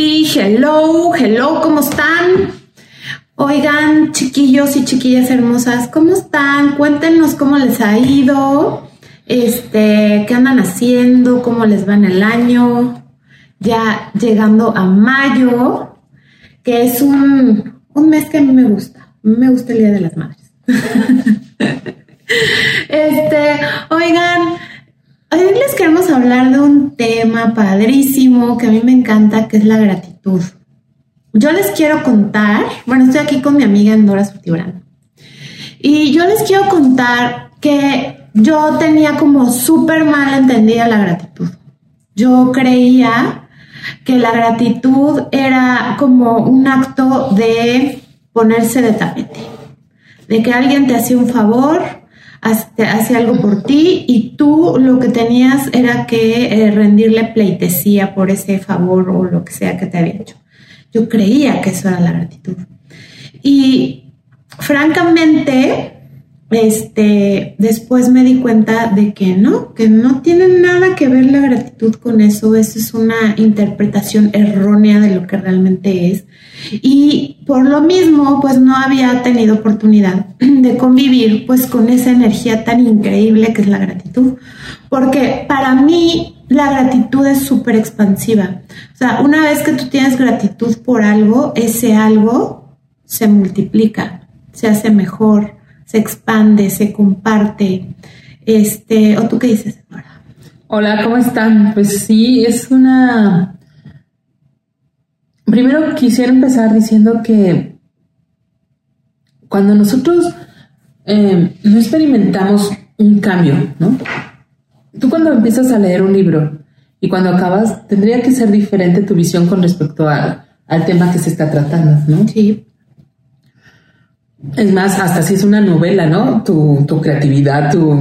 Hello, hello, ¿cómo están? Oigan, chiquillos y chiquillas hermosas, ¿cómo están? Cuéntenos cómo les ha ido, este, qué andan haciendo, cómo les va en el año, ya llegando a mayo, que es un, un mes que a mí me gusta, me gusta el Día de las Madres. este, oigan, Hoy les queremos hablar de un tema padrísimo que a mí me encanta, que es la gratitud. Yo les quiero contar, bueno, estoy aquí con mi amiga Endora Surtibrán, y yo les quiero contar que yo tenía como súper mal entendida la gratitud. Yo creía que la gratitud era como un acto de ponerse de tapete, de que alguien te hacía un favor hacía algo por ti y tú lo que tenías era que eh, rendirle pleitesía por ese favor o lo que sea que te había hecho. Yo creía que eso era la gratitud. Y francamente, este, después me di cuenta de que no, que no tiene nada que ver la gratitud con eso, eso es una interpretación errónea de lo que realmente es. Y por lo mismo, pues no había tenido oportunidad de convivir pues con esa energía tan increíble que es la gratitud, porque para mí la gratitud es súper expansiva. O sea, una vez que tú tienes gratitud por algo, ese algo se multiplica, se hace mejor, se expande, se comparte. Este, ¿o tú qué dices, Hola, ¿cómo están? Pues sí, es una... Primero quisiera empezar diciendo que cuando nosotros eh, no experimentamos un cambio, ¿no? Tú cuando empiezas a leer un libro y cuando acabas, tendría que ser diferente tu visión con respecto al tema que se está tratando, ¿no? Sí. Es más, hasta si es una novela, ¿no? Tu, creatividad, tu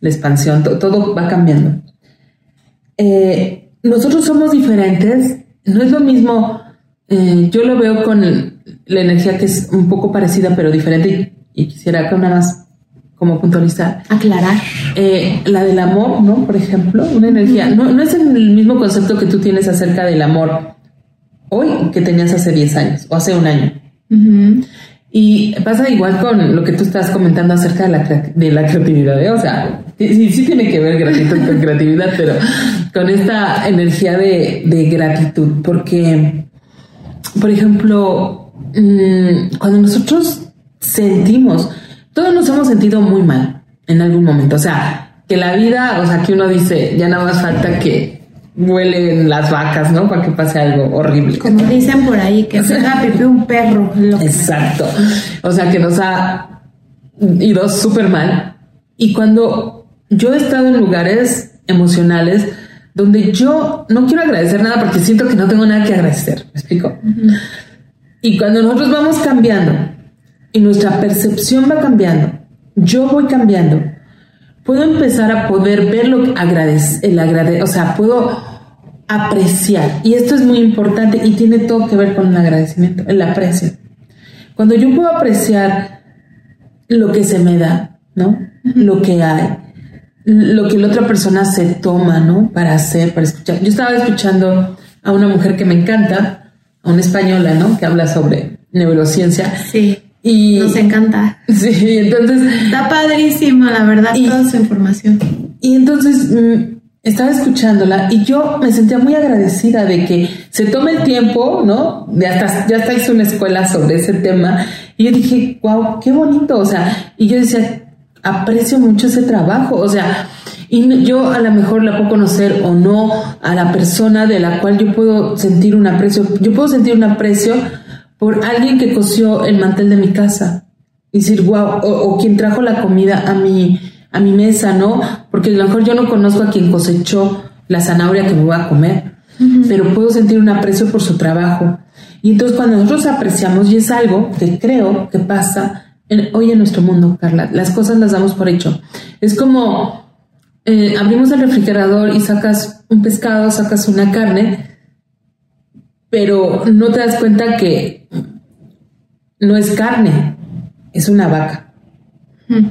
la expansión, todo va cambiando. Eh, nosotros somos diferentes, no es lo mismo, eh, yo lo veo con la energía que es un poco parecida pero diferente y, quisiera que una más como puntualizar. Aclarar. Eh, la del amor, ¿no? Por ejemplo, una energía, no, no es el mismo concepto que tú tienes acerca del amor hoy que tenías hace 10 años o hace un año. Y pasa igual con lo que tú estás comentando acerca de la, de la creatividad, ¿eh? o sea, sí, sí tiene que ver gratitud con creatividad, pero con esta energía de, de gratitud, porque, por ejemplo, mm, cuando nosotros sentimos, todos nos hemos sentido muy mal en algún momento, o sea, que la vida, o sea, que uno dice, ya nada más falta que huelen las vacas, ¿no? Para que pase algo horrible. Como dicen por ahí, que se da pipí un perro. Exacto. O sea, que nos ha ido súper mal. Y cuando yo he estado en lugares emocionales donde yo no quiero agradecer nada porque siento que no tengo nada que agradecer, ¿me explico? Y cuando nosotros vamos cambiando y nuestra percepción va cambiando, yo voy cambiando, puedo empezar a poder ver lo que agradece, el agrade, o sea, puedo apreciar. Y esto es muy importante y tiene todo que ver con el agradecimiento, el aprecio. Cuando yo puedo apreciar lo que se me da, ¿no? Lo que hay, lo que la otra persona se toma, ¿no? Para hacer, para escuchar. Yo estaba escuchando a una mujer que me encanta, a una española, ¿no? Que habla sobre neurociencia. Sí. Y nos encanta. Sí, entonces. Está padrísima, la verdad, toda su información. Y entonces mm, estaba escuchándola y yo me sentía muy agradecida de que se tome el tiempo, ¿no? De hasta, ya hasta hizo una escuela sobre ese tema. Y yo dije, wow, qué bonito. O sea, y yo decía, aprecio mucho ese trabajo. O sea, y yo a lo mejor la puedo conocer o no a la persona de la cual yo puedo sentir un aprecio. Yo puedo sentir un aprecio por alguien que cosió el mantel de mi casa. Y decir, wow, o, quien trajo la comida a mi, a mi mesa, ¿no? Porque a lo mejor yo no conozco a quien cosechó la zanahoria que me voy a comer, pero puedo sentir un aprecio por su trabajo. Y entonces cuando nosotros apreciamos, y es algo que creo que pasa hoy en nuestro mundo, Carla, las cosas las damos por hecho. Es como eh, abrimos el refrigerador y sacas un pescado, sacas una carne, pero no te das cuenta que no es carne, es una vaca. Hmm.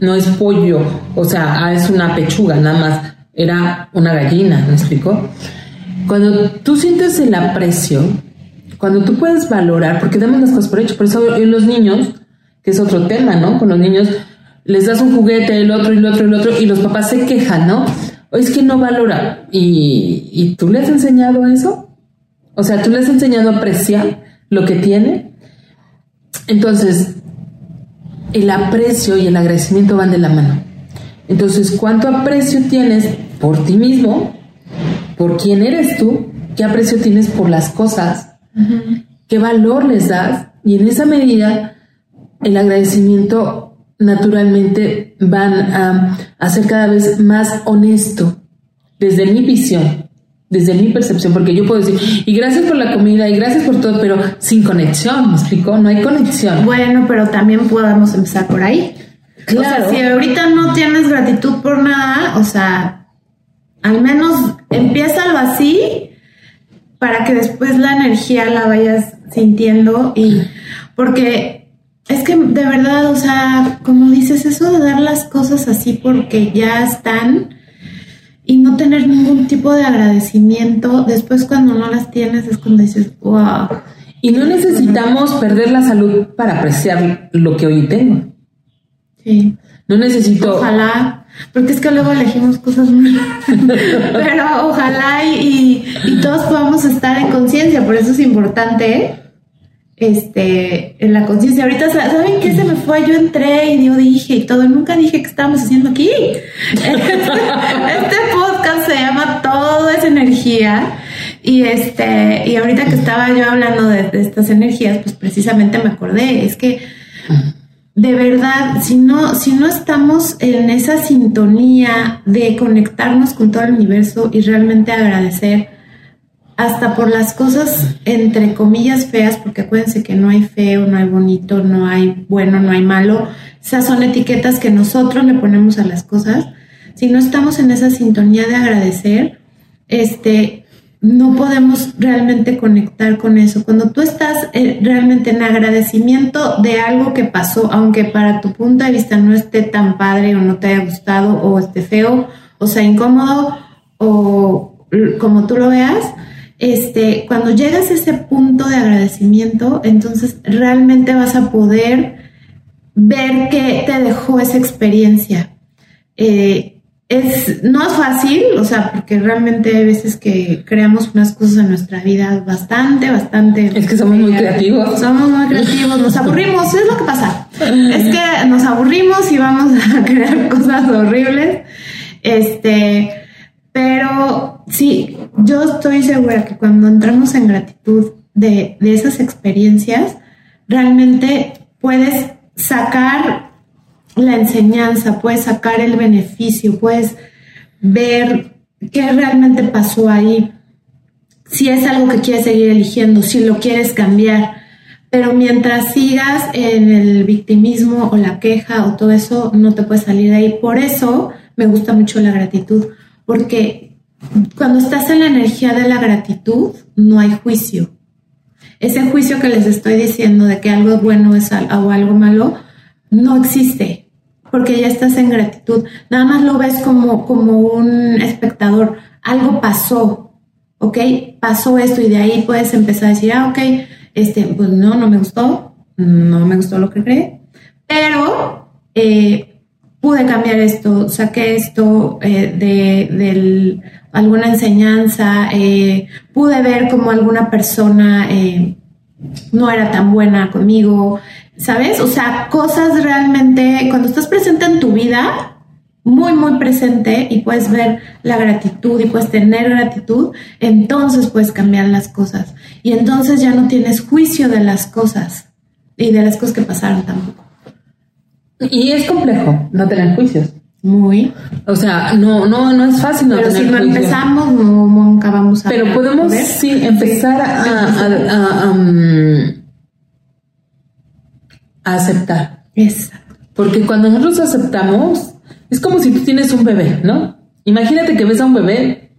No es pollo, o sea, ah, es una pechuga, nada más. Era una gallina, ¿me explicó? Cuando tú sientes el aprecio, cuando tú puedes valorar, porque damos las cosas por hecho, por eso en los niños, que es otro tema, ¿no? Con los niños les das un juguete, el otro y el otro y el otro, y los papás se quejan, ¿no? O es que no valora. ¿Y, ¿Y tú le has enseñado eso? O sea, tú le has enseñado a apreciar lo que tiene. Entonces, el aprecio y el agradecimiento van de la mano. Entonces, ¿cuánto aprecio tienes por ti mismo? ¿Por quién eres tú? ¿Qué aprecio tienes por las cosas? ¿Qué valor les das? Y en esa medida, el agradecimiento naturalmente van a, a ser cada vez más honesto desde mi visión, desde mi percepción, porque yo puedo decir, y gracias por la comida, y gracias por todo, pero sin conexión, ¿me explicó? No hay conexión. Bueno, pero también podemos empezar por ahí. Claro. O sea, si ahorita no tienes gratitud por nada, o sea, al menos empiézalo así para que después la energía la vayas sintiendo y porque es que de verdad, o sea, como dices, eso de dar las cosas así porque ya están, y no tener ningún tipo de agradecimiento, después cuando no las tienes es cuando dices, wow. Y no necesitamos perder la salud para apreciar lo que hoy tengo. Sí. No necesito. Ojalá, porque es que luego elegimos cosas muy. Pero ojalá y, y, todos podamos estar en conciencia, por eso es importante este, en la conciencia. Ahorita, ¿saben qué se me fue? Yo entré y yo dije y todo. Nunca dije que estábamos haciendo aquí. Este, podcast se llama Todo es energía. Y este, y ahorita que estaba yo hablando de, de estas energías, pues precisamente me acordé. Es que de verdad, si no, si no estamos en esa sintonía de conectarnos con todo el universo y realmente agradecer, hasta por las cosas entre comillas feas, porque acuérdense que no hay feo, no hay bonito, no hay bueno, no hay malo. Esas son etiquetas que nosotros le ponemos a las cosas. Si no estamos en esa sintonía de agradecer, este, no podemos realmente conectar con eso. Cuando tú estás eh, realmente en agradecimiento de algo que pasó, aunque para tu punto de vista no esté tan padre o no te haya gustado o esté feo o sea incómodo o como tú lo veas, este, cuando llegas a ese punto de agradecimiento, entonces realmente vas a poder ver qué te dejó esa experiencia. Eh, es, no es fácil, o sea, porque realmente hay veces que creamos unas cosas en nuestra vida bastante, bastante. Es que somos muy creativos. Somos muy creativos, nos aburrimos, es lo que pasa. Es que nos aburrimos y vamos a crear cosas horribles. Este, pero sí, yo estoy segura que cuando entramos en gratitud de, esas experiencias, realmente puedes sacar la enseñanza, puedes sacar el beneficio, puedes ver qué realmente pasó ahí, si es algo que quieres seguir eligiendo, si lo quieres cambiar. Pero mientras sigas en el victimismo o la queja o todo eso, no te puedes salir de ahí. Por eso me gusta mucho la gratitud, porque cuando estás en la energía de la gratitud, no hay juicio. Ese juicio que les estoy diciendo de que algo bueno es o algo malo, no existe, porque ya estás en gratitud. Nada más lo ves como, como un espectador. Algo pasó, ¿ok? Pasó esto y de ahí puedes empezar a decir, ah, ok, este, pues no, no me gustó, no me gustó lo que creé, pero eh, pude cambiar esto, saqué esto eh, de, alguna enseñanza, eh, pude ver como alguna persona eh, no era tan buena conmigo, ¿sabes? O sea, cosas realmente, cuando estás presente en tu vida, muy, muy presente y puedes ver la gratitud y puedes tener gratitud, entonces puedes cambiar las cosas. Y entonces ya no tienes juicio de las cosas y de las cosas que pasaron tampoco. Y es complejo no tener juicios. Muy. O sea, no, no, no es fácil no Pero tener si no empezamos, no, nunca vamos a. Pero podemos, sí, empezar a, um, a, aceptar. Exacto. Porque cuando nosotros aceptamos, es como si tú tienes un bebé, ¿no? Imagínate que ves a un bebé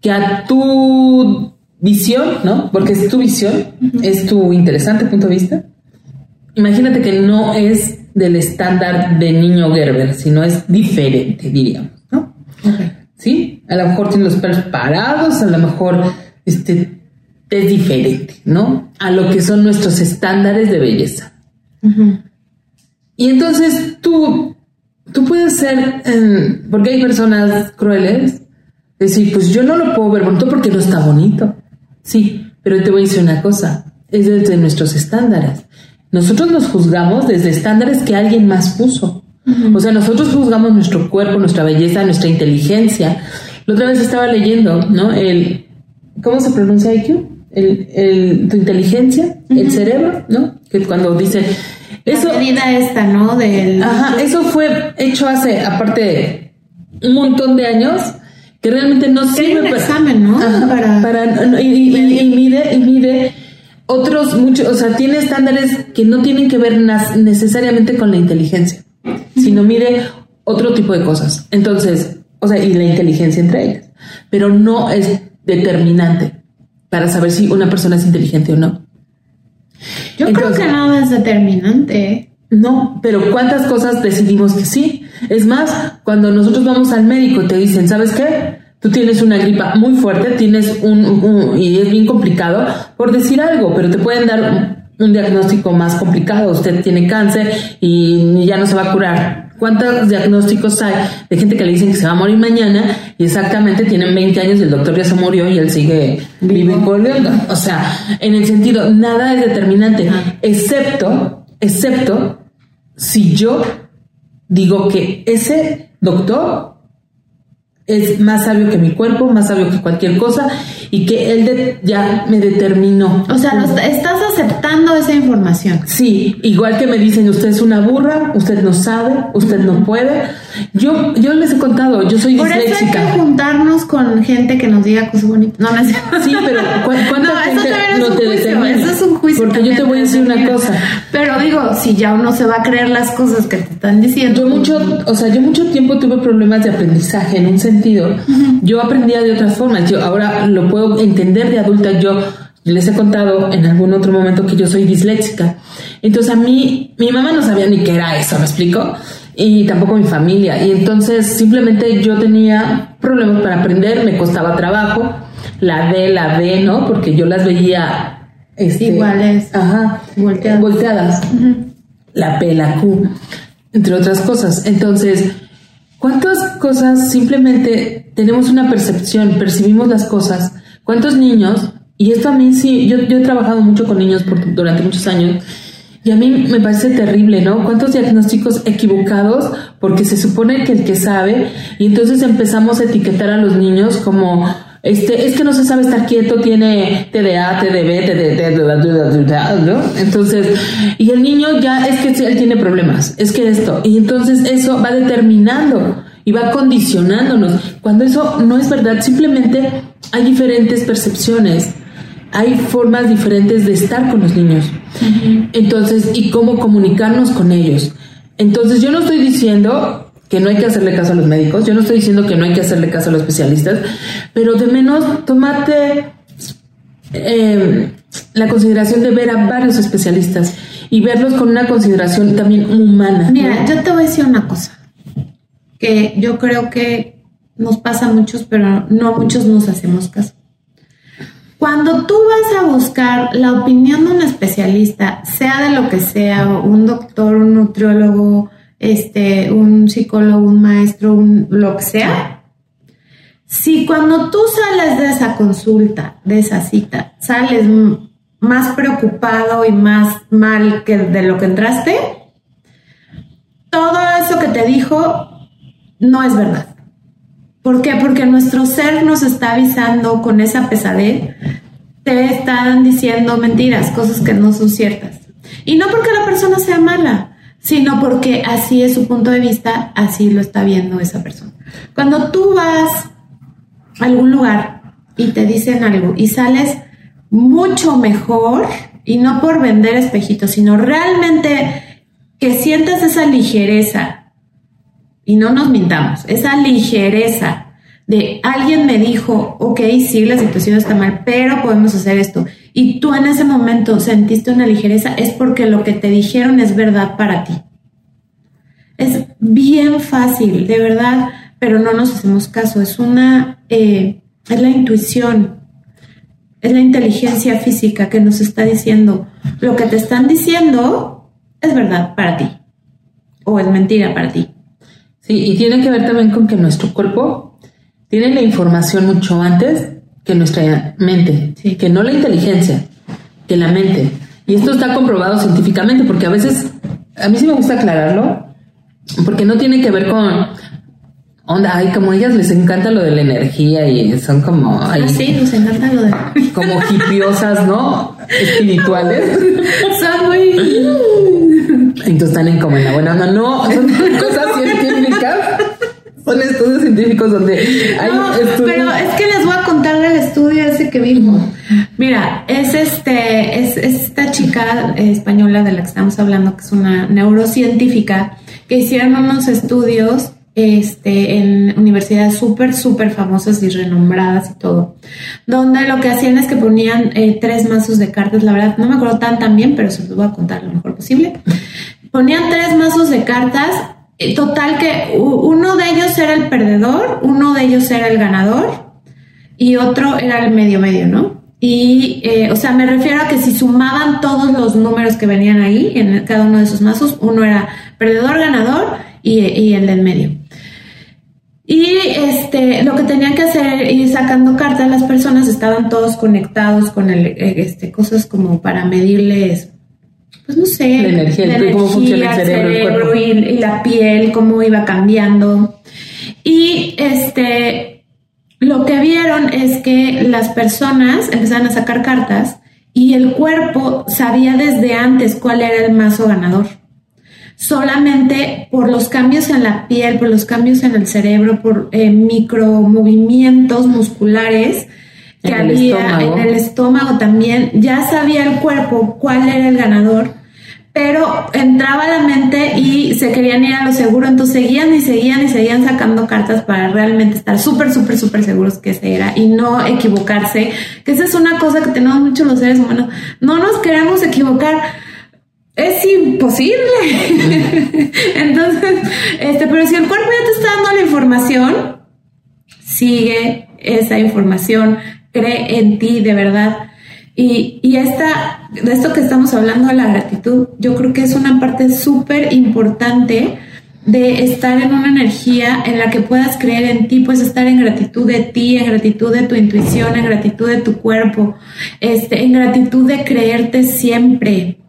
que a tu visión, ¿no? Porque es tu visión, es tu interesante punto de vista. Imagínate que no es del estándar de niño Gerber, sino es diferente, diríamos, ¿no? Sí, a lo mejor tiene los pelos parados, a lo mejor este, es diferente, ¿no? A lo que son nuestros estándares de belleza. Y entonces tú, tú puedes ser, porque hay personas crueles, decir, pues yo no lo puedo ver bonito porque no está bonito. Sí, pero te voy a decir una cosa, es desde nuestros estándares. Nosotros nos juzgamos desde estándares que alguien más puso. O sea, nosotros juzgamos nuestro cuerpo, nuestra belleza, nuestra inteligencia. La otra vez estaba leyendo, ¿no? El, ¿cómo se pronuncia IQ? El, el, tu inteligencia, el cerebro, ¿no? Que cuando dice... Eso, La medida esta, ¿no? Del... Ajá, eso fue hecho hace, aparte, un montón de años que realmente no sirve un examen, ¿no? para, y, mide y mide otros muchos, o sea, tiene estándares que no tienen que ver necesariamente con la inteligencia, sino mide otro tipo de cosas. Entonces, o sea, y la inteligencia entre ellas, pero no es determinante para saber si una persona es inteligente o no. Yo creo que no es determinante. No, pero ¿cuántas cosas decidimos que sí? Es más, cuando nosotros vamos al médico te dicen, ¿sabes qué? Tú tienes una gripa muy fuerte, tienes un, y es bien complicado por decir algo, pero te pueden dar un, diagnóstico más complicado. Usted tiene cáncer y ya no se va a curar. ¿Cuántos diagnósticos hay de gente que le dicen que se va a morir mañana y exactamente tienen 20 años y el doctor ya se murió y él sigue vivo O sea, en el sentido, nada es determinante, excepto, excepto si yo digo que ese doctor es más sabio que mi cuerpo, más sabio que cualquier cosa y que él ya me determinó. O sea, estás aceptando esa información. Sí, igual que me dicen, usted es una burra, usted no sabe, usted no puede. Yo, yo les he contado, yo soy Por disléxica. Eso hay que juntarnos con gente que nos diga cosas bonitas. No, no Sí, pero ¿cuánta no, gente te determina? Eso es un juicio. Porque yo te voy a decir una cosa. Pero digo, si ya uno se va a creer las cosas que te están diciendo. Yo mucho, o sea, yo mucho tiempo tuve problemas de aprendizaje en un sentido. Yo aprendía de otras formas. Yo ahora lo puedo entender de adulta. Yo les he contado en algún otro momento que yo soy disléxica. Entonces a mí, mi mamá no sabía ni qué era eso, ¿me explico? Y tampoco mi familia. Y entonces simplemente yo tenía problemas para aprender, me costaba trabajo. La D, la D, ¿no? Porque yo las veía este, iguales. Ajá. Volteadas. Volteadas. La P, la Q, entre otras cosas. Entonces, ¿cuántas cosas simplemente tenemos una percepción, percibimos las cosas? ¿Cuántos niños y esto a mí sí, yo, yo he trabajado mucho con niños por, durante muchos años y a mí me parece terrible, ¿no? ¿Cuántos diagnósticos equivocados? Porque se supone que el que sabe y entonces empezamos a etiquetar a los niños como este, es que no se sabe estar quieto, tiene TDA, TDB, TDD, ¿no? Entonces, y el niño ya es que él tiene problemas, es que esto, y entonces eso va determinando y va condicionándonos, cuando eso no es verdad, simplemente hay diferentes percepciones hay formas diferentes de estar con los niños. Entonces, y cómo comunicarnos con ellos. Entonces, yo no estoy diciendo que no hay que hacerle caso a los médicos, yo no estoy diciendo que no hay que hacerle caso a los especialistas, pero de menos tomate em, la consideración de ver a varios especialistas y verlos con una consideración también humana. Mira, yo te voy a decir una cosa, que yo creo que nos pasa a muchos, pero no a muchos nos hacemos caso. Cuando tú vas a buscar la opinión de un especialista, sea de lo que sea, un doctor, un nutriólogo, este, un psicólogo, un maestro, un, lo que sea, si cuando tú sales de esa consulta, de esa cita, sales más preocupado y más mal que de lo que entraste, todo eso que te dijo no es verdad. ¿Por qué? Porque nuestro ser nos está avisando con esa pesadez, te están diciendo mentiras, cosas que no son ciertas. Y no porque la persona sea mala, sino porque así es su punto de vista, así lo está viendo esa persona. Cuando tú vas a algún lugar y te dicen algo y sales mucho mejor, y no por vender espejitos, sino realmente que sientas esa ligereza y no nos mintamos, esa ligereza de alguien me dijo, ok, sí, la situación está mal, pero podemos hacer esto. Y tú en ese momento sentiste una ligereza, es porque lo que te dijeron es verdad para ti. Es bien fácil, de verdad, pero no nos hacemos caso. Es una, eh, es la intuición. es la inteligencia física que nos está diciendo lo que te están diciendo es verdad para ti o es mentira para ti. Sí, y tiene que ver también con que nuestro cuerpo tiene la información mucho antes que nuestra mente, que no la inteligencia, que la mente. Y esto está comprobado científicamente porque a veces, a mí sí me gusta aclararlo, porque no tiene que ver con onda, ay, como a ellas les encanta lo de la energía y son como ay, ah, sí, nos encanta lo de como hipiosas, ¿no? Espirituales. son muy entonces están en como en la buena no, no, son cosas científicas. Son estudios científicos donde hay no, Pero es que les voy a contar del estudio ese que vimos. Mira, es este, es esta chica española de la que estamos hablando, que es una neurocientífica, que hicieron unos estudios este, en universidades súper, súper famosas y renombradas y todo, donde lo que hacían es que ponían eh, tres mazos de cartas, la verdad no me acuerdo tan tan bien, pero se los voy a contar lo mejor posible. Ponían tres mazos de cartas, eh, total que uno de ellos era el perdedor, uno de ellos era el ganador y otro era el medio medio, ¿no? Y, eh, o sea, me refiero a que si sumaban todos los números que venían ahí en cada uno de esos mazos, uno era perdedor, ganador y, y el del medio. Y este, lo que tenían que hacer ir sacando cartas, las personas estaban todos conectados con el, eh, este, cosas como para medirles, pues no sé, la energía, cómo funciona el cerebro, y, la piel, cómo iba cambiando. Y este, lo que vieron es que las personas empezaron a sacar cartas y el cuerpo sabía desde antes cuál era el mazo ganador. Solamente por los cambios en la piel, por los cambios en el cerebro, por eh, micromovimientos musculares que había en el estómago también, ya sabía el cuerpo cuál era el ganador, pero entraba a la mente y se querían ir a lo seguro, entonces seguían y seguían y seguían sacando cartas para realmente estar súper, súper, súper seguros que ese era y no equivocarse, que esa es una cosa que tenemos muchos los seres humanos, no nos queremos equivocar es imposible. Entonces, este, pero si el cuerpo ya te está dando la información, sigue esa información, cree en ti de verdad. Y, y esta, de esto que estamos hablando la gratitud, yo creo que es una parte súper importante de estar en una energía en la que puedas creer en ti, puedes estar en gratitud de ti, en gratitud de tu intuición, en gratitud de tu cuerpo, este, en gratitud de creerte siempre,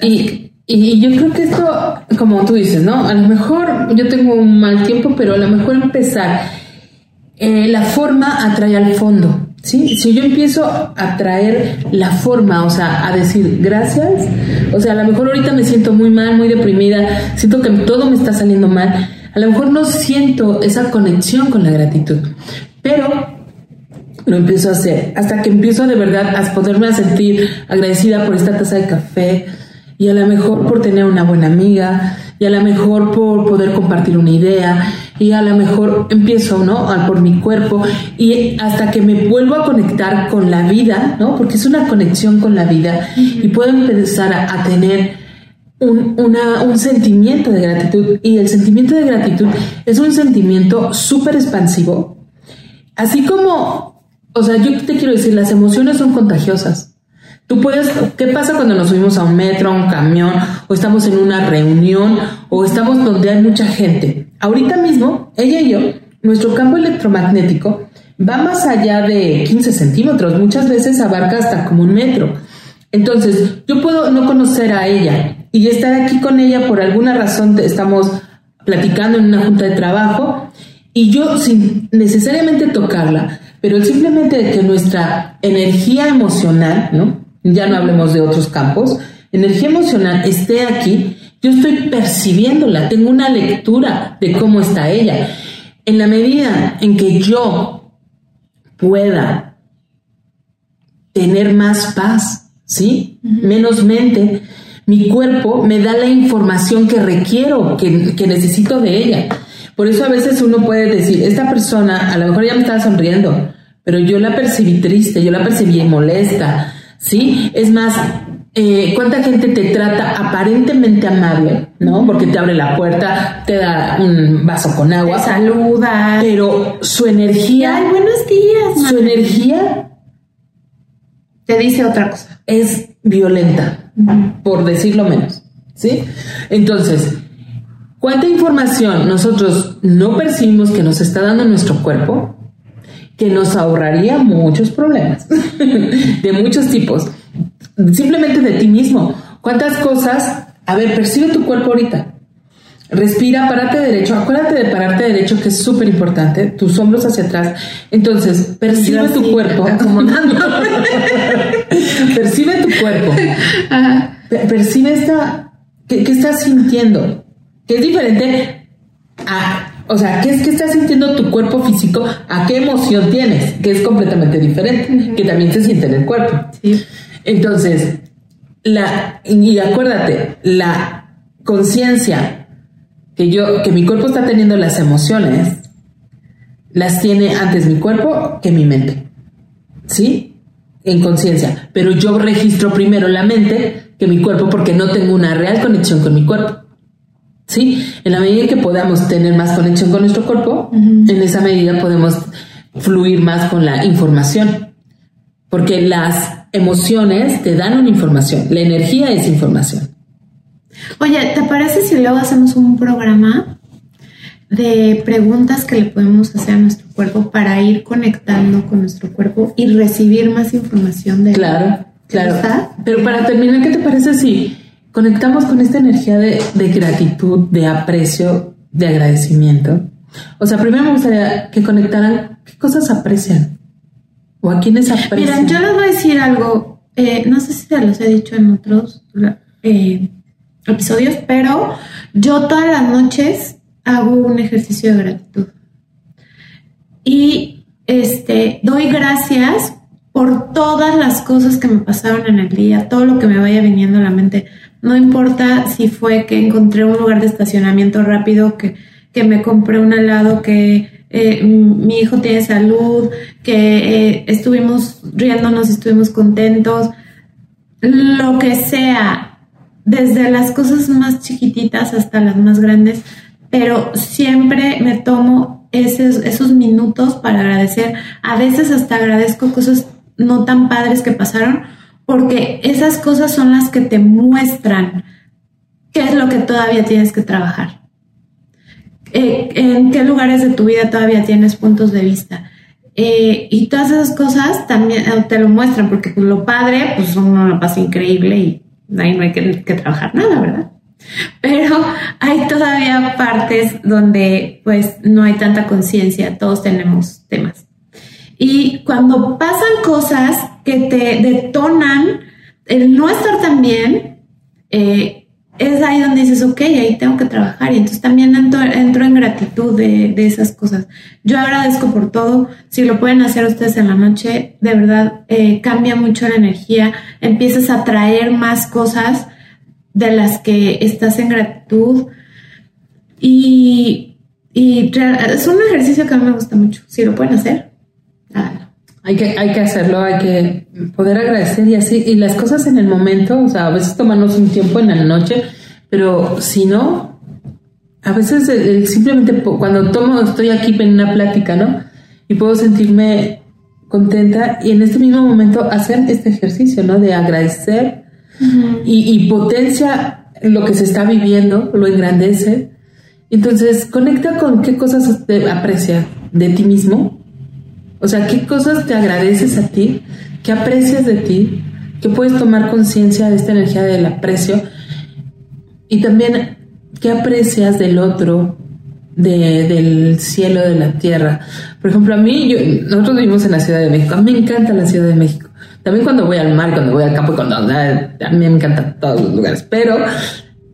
y, y yo creo que esto, como tú dices, ¿no? A lo mejor yo tengo un mal tiempo, pero a lo mejor empezar. Eh, la forma atrae al fondo. ¿Sí? Si yo empiezo a traer la forma, o sea, a decir gracias, o sea, a lo mejor ahorita me siento muy mal, muy deprimida, siento que todo me está saliendo mal, a lo mejor no siento esa conexión con la gratitud, pero lo empiezo a hacer hasta que empiezo de verdad a poderme a sentir agradecida por esta taza de café, y a lo mejor por tener una buena amiga, y a lo mejor por poder compartir una idea, y a lo mejor empiezo, ¿no? Por mi cuerpo, y hasta que me vuelvo a conectar con la vida, ¿no? Porque es una conexión con la vida, y puedo empezar a, tener un, un, sentimiento de gratitud, y el sentimiento de gratitud es un sentimiento súper expansivo, así como, o sea, yo te quiero decir, las emociones son contagiosas. Tú puedes, ¿qué pasa cuando nos subimos a un metro, a un camión, o estamos en una reunión, o estamos donde hay mucha gente? Ahorita mismo, ella y yo, nuestro campo electromagnético va más allá de 15 centímetros, muchas veces abarca hasta como un metro. Entonces, yo puedo no conocer a ella y estar aquí con ella por alguna razón, estamos platicando en una junta de trabajo, y yo sin necesariamente tocarla, pero simplemente que nuestra energía emocional, ¿no? Ya no hablemos de otros campos, energía emocional esté aquí, yo estoy percibiéndola, tengo una lectura de cómo está ella. En la medida en que yo pueda tener más paz, ¿sí? Menos mente, mi cuerpo me da la información que requiero, que, que, necesito de ella. Por eso a veces uno puede decir, esta persona a lo mejor ya me está sonriendo, pero yo la percibí triste, yo la percibí molesta, ¿sí? Es más, eh, ¿cuánta gente te trata aparentemente amable, ¿no? Porque te abre la puerta, te da un vaso con agua. Te saluda. Pero su energía. Ay, buenos días. Su energía te dice otra cosa. Es violenta, por decirlo menos. ¿Sí? Entonces, ¿cuánta información nosotros no percibimos que nos está dando nuestro cuerpo? Que nos ahorraría muchos problemas de muchos tipos. Simplemente de ti mismo. ¿Cuántas cosas? A ver, percibe tu cuerpo ahorita. Respira, párate derecho. Acuérdate de pararte derecho, que es súper importante. Tus hombros hacia atrás. Entonces, percibe tu cuerpo. percibe tu cuerpo. Percibe esta. ¿qué, estás sintiendo? Que es diferente a. O sea, ¿qué es que estás sintiendo tu cuerpo físico? ¿A qué emoción tienes? Que es completamente diferente, que también se siente en el cuerpo. Entonces, la, y acuérdate, la conciencia que yo, que mi cuerpo está teniendo las emociones, las tiene antes mi cuerpo que mi mente. ¿Sí? En conciencia. Pero yo registro primero la mente que mi cuerpo porque no tengo una real conexión con mi cuerpo. ¿Sí? En la medida que podamos tener más conexión con nuestro cuerpo, en esa medida podemos fluir más con la información. Porque las emociones te dan una información, la energía es información. Oye, ¿te parece si luego hacemos un programa de preguntas que le podemos hacer a nuestro cuerpo para ir conectando con nuestro cuerpo y recibir más información de Claro, claro. Pero para terminar, ¿qué te parece si conectamos con esta energía de, gratitud, de aprecio, de agradecimiento? O sea, primero me gustaría que conectaran qué cosas aprecian o a quiénes aprecian. Miren, yo les voy a decir algo, eh, no sé si te los he dicho en otros eh, episodios, pero yo todas las noches hago un ejercicio de gratitud. Y este, doy gracias por todas las cosas que me pasaron en el día, todo lo que me vaya viniendo a la mente. No importa si fue que encontré un lugar de estacionamiento rápido, que, que me compré un helado, que eh, mi hijo tiene salud, que eh, estuvimos riéndonos, estuvimos contentos, lo que sea, desde las cosas más chiquititas hasta las más grandes, pero siempre me tomo esos, esos minutos para agradecer. A veces hasta agradezco cosas no tan padres que pasaron, porque esas cosas son las que te muestran qué es lo que todavía tienes que trabajar. Eh, en qué lugares de tu vida todavía tienes puntos de vista. Eh, y todas esas cosas también eh, te lo muestran, porque lo padre, pues uno lo pasa increíble y ahí no hay que, trabajar nada, ¿verdad? Pero hay todavía partes donde pues no hay tanta conciencia, todos tenemos temas. Y cuando pasan cosas que te detonan el no estar tan bien, eh, es ahí donde dices, ok, ahí tengo que trabajar. Y entonces también entro, en gratitud de, esas cosas. Yo agradezco por todo. Si lo pueden hacer ustedes en la noche, de verdad eh, cambia mucho la energía. Empiezas a traer más cosas de las que estás en gratitud. Y, y es un ejercicio que a mí me gusta mucho. Si lo pueden hacer, Hay que, hay que hacerlo, hay que poder agradecer y así. Y las cosas en el momento, o sea, a veces tomarnos un tiempo en la noche, pero si no, a veces eh, simplemente cuando tomo, estoy aquí en una plática, ¿no? Y puedo sentirme contenta y en este mismo momento hacer este ejercicio, ¿no? De agradecer y, y potencia lo que se está viviendo, lo engrandece. Entonces, conecta con qué cosas te aprecias de ti mismo. O sea, qué cosas te agradeces a ti, qué aprecias de ti, que puedes tomar conciencia de esta energía del aprecio y también, ¿qué aprecias del otro, del cielo, de la tierra? Por ejemplo, a mí, nosotros vivimos en la Ciudad de México. A mí me encanta la Ciudad de México. También cuando voy al mar, cuando voy al campo, cuando, a mí me encantan todos los lugares. Pero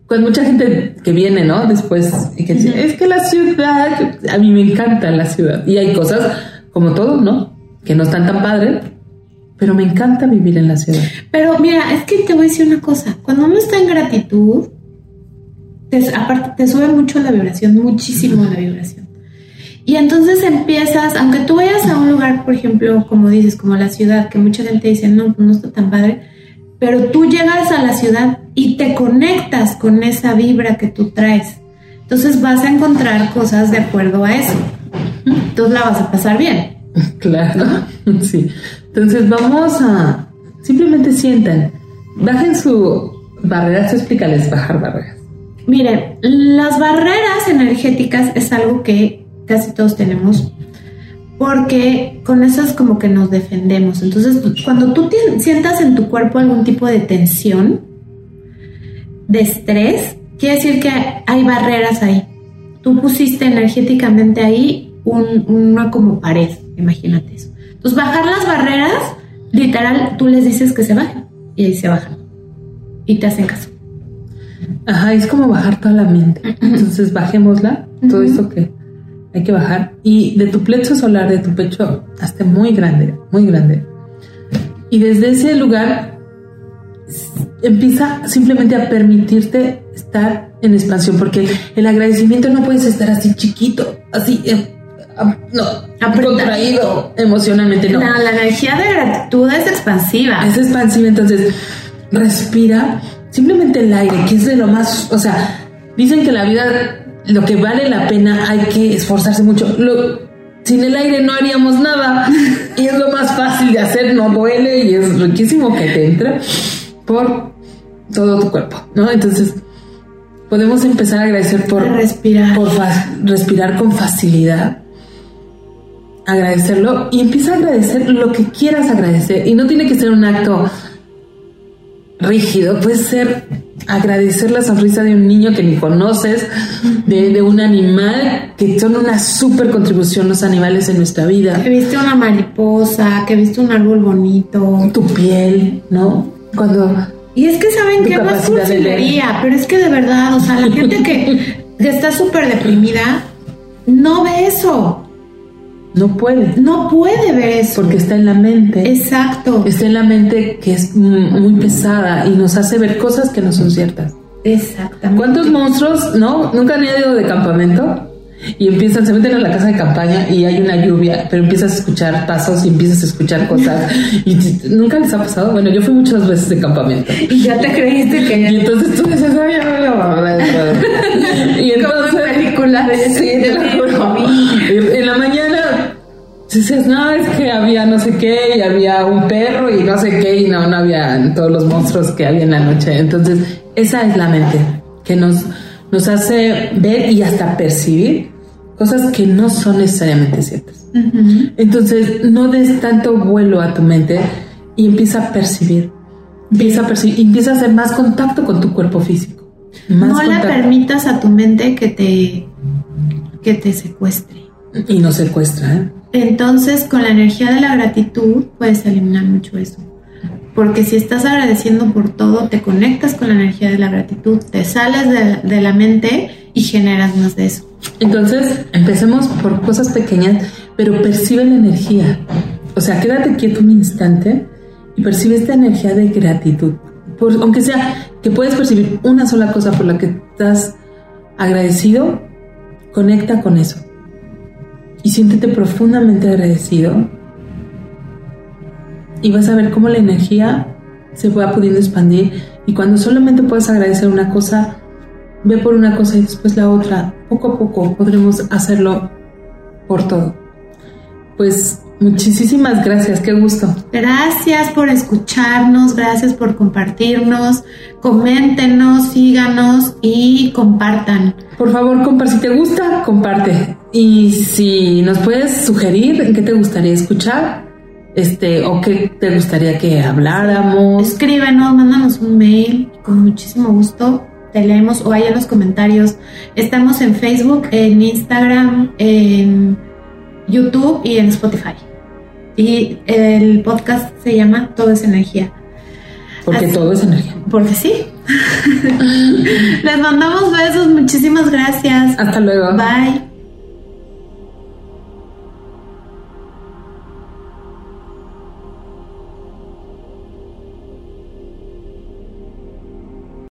con mucha gente que viene, ¿no? Después, y que dice, es que la ciudad, a mí me encanta la ciudad. Y hay cosas, como todo, ¿no? Que no están tan padres, pero me encanta vivir en la ciudad. Pero mira, es que te voy a decir una cosa, cuando uno está en gratitud, aparte te sube mucho la vibración, muchísimo la vibración. Y entonces empiezas, aunque tú vayas a un lugar, por ejemplo, como dices, como la ciudad, que mucha gente dice, no, no está tan padre, pero tú llegas a la ciudad y te conectas con esa vibra que tú traes. Entonces vas a encontrar cosas de acuerdo a eso. Entonces la vas a pasar bien. Claro, sí. Entonces vamos a, simplemente sientan, bajen su barreras, explícales bajar barreras. Mire, las barreras energéticas es algo que casi todos tenemos porque con esas como que nos defendemos. Entonces, cuando tú sientas en tu cuerpo algún tipo de tensión, de estrés, quiere decir que hay barreras ahí. Tú pusiste energéticamente ahí una como pared, imagínate eso. Entonces, bajar las barreras, literal, tú les dices que se bajen y ahí se bajan y te hacen caso. Ajá, es como bajar toda la mente. Entonces, bajémosla, todo esto que hay que bajar. Y de tu plexo solar, de tu pecho, hasta muy grande, muy grande. Y desde ese lugar empieza simplemente a permitirte estar en expansión, porque el agradecimiento no puedes estar así chiquito, así, no, contraído emocionalmente, no. No, la energía de gratitud es expansiva. Es expansiva, entonces respira simplemente el aire, que es de lo más, o sea, dicen que la vida lo que vale la pena hay que esforzarse mucho. sin el aire no haríamos nada y es lo más fácil de hacer, no duele y es riquísimo que te entre por todo tu cuerpo, ¿no? Entonces podemos empezar a agradecer por respirar, por respirar con facilidad, agradecerlo y empieza a agradecer lo que quieras agradecer y no tiene que ser un acto rígido, puede ser agradecer la sonrisa de un niño que ni conoces, de, un animal, que son una súper contribución los animales en nuestra vida. Que viste una mariposa, que viste un árbol bonito. Tu piel, ¿no? Cuando... Y es que saben que no es cursilería, pero es que de verdad, o sea, la gente que, que está súper deprimida no ve eso. No puede. No puede ver eso. Porque está en la mente. Exacto. Está en la mente que es muy pesada y nos hace ver cosas que no son ciertas. Exactamente. ¿Cuántos monstruos, no? Nunca han ido de campamento y empiezan, se meten a la casa de campaña y hay una lluvia, pero empiezas a escuchar pasos y empiezas a escuchar cosas. y nunca les ha pasado. Bueno, yo fui muchas veces de campamento. Y ya te creíste que. Y entonces tú dices, ay, Y entonces. película de sí, te lo juro. En la mañana dices, no, es que había no sé qué, y había un perro y no sé qué, y no, no había todos los monstruos que había en la noche. Entonces, esa es la mente que nos, nos hace ver y hasta percibir cosas que no son necesariamente ciertas. Entonces, no des tanto vuelo a tu mente y empieza a percibir. Empieza a percibir, empieza a hacer más contacto con tu cuerpo físico. no le permitas a tu mente que te, que te secuestre. Y no secuestra, ¿eh? Entonces, con la energía de la gratitud puedes eliminar mucho eso. Porque si estás agradeciendo por todo, te conectas con la energía de la gratitud, te sales de, la mente y generas más de eso. Entonces, empecemos por cosas pequeñas, pero percibe la energía. O sea, quédate quieto un instante y percibe esta energía de gratitud. Por, aunque sea que puedes percibir una sola cosa por la que estás agradecido, conecta con eso y siéntete profundamente agradecido y vas a ver cómo la energía se va pudiendo expandir y cuando solamente puedes agradecer una cosa, ve por una cosa y después la otra. Poco a poco podremos hacerlo por todo. Pues muchísimas gracias, qué gusto. Gracias por escucharnos, gracias por compartirnos, coméntenos, síganos y compartan. Por favor. Si te gusta, comparte. Y si nos puedes sugerir en qué te gustaría escuchar, este, o qué te gustaría que habláramos. Escríbenos, mándanos un mail, con muchísimo gusto te leemos o ahí en los comentarios. Estamos en Facebook, en Instagram, en YouTube y en Spotify. Y el podcast se llama Todo es energía. Porque todo es energía. Porque sí. Les mandamos besos, muchísimas gracias. Hasta luego. Bye.